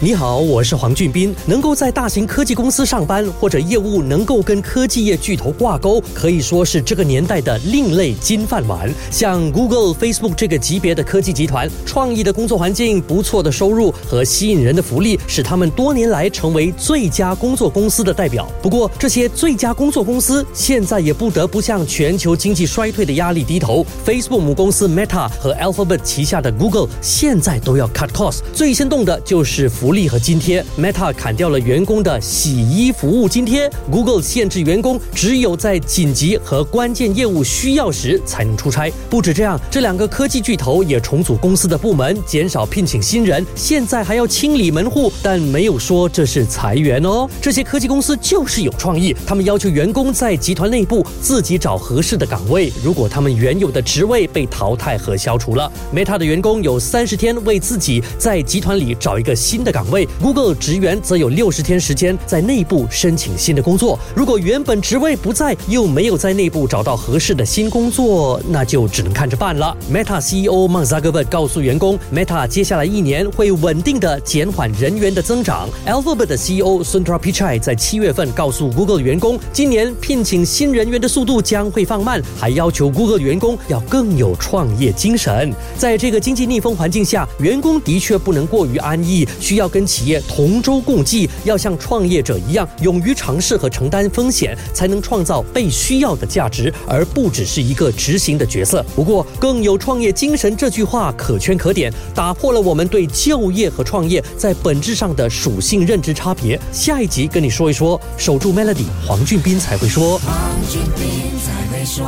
你好，我是黄俊斌。能够在大型科技公司上班，或者业务能够跟科技业巨头挂钩，可以说是这个年代的另类金饭碗。像 Google、Facebook 这个级别的科技集团，创意的工作环境、不错的收入和吸引人的福利，使他们多年来成为最佳工作公司的代表。不过，这些最佳工作公司现在也不得不向全球经济衰退的压力低头。Facebook 母公司 Meta 和 Alphabet 旗下的 Google 现在都要 cut cost，最先动的就是福。福利和津贴，Meta 砍掉了员工的洗衣服务津贴，Google 限制员工只有在紧急和关键业务需要时才能出差。不止这样，这两个科技巨头也重组公司的部门，减少聘请新人，现在还要清理门户，但没有说这是裁员哦。这些科技公司就是有创意，他们要求员工在集团内部自己找合适的岗位。如果他们原有的职位被淘汰和消除了，Meta 的员工有三十天为自己在集团里找一个新的岗。岗位，Google 职员则有六十天时间在内部申请新的工作。如果原本职位不在，又没有在内部找到合适的新工作，那就只能看着办了。Meta CEO Mark Zuckerberg 告诉员工，Meta 接下来一年会稳定的减缓人员的增长。Alphabet 的 CEO Sundar Pichai 在七月份告诉 Google 员工，今年聘请新人员的速度将会放慢，还要求 Google 员工要更有创业精神。在这个经济逆风环境下，员工的确不能过于安逸，需要。跟企业同舟共济，要像创业者一样勇于尝试和承担风险，才能创造被需要的价值，而不只是一个执行的角色。不过，更有创业精神这句话可圈可点，打破了我们对就业和创业在本质上的属性认知差别。下一集跟你说一说，守住 Melody，黄俊斌才会说。黄俊斌在被说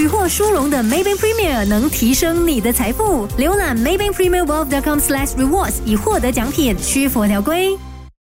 取获殊荣的 Maybank Premier 能提升你的财富。浏览 Maybank Premier Wealth.com/rewards 以获得奖品，需符合条规。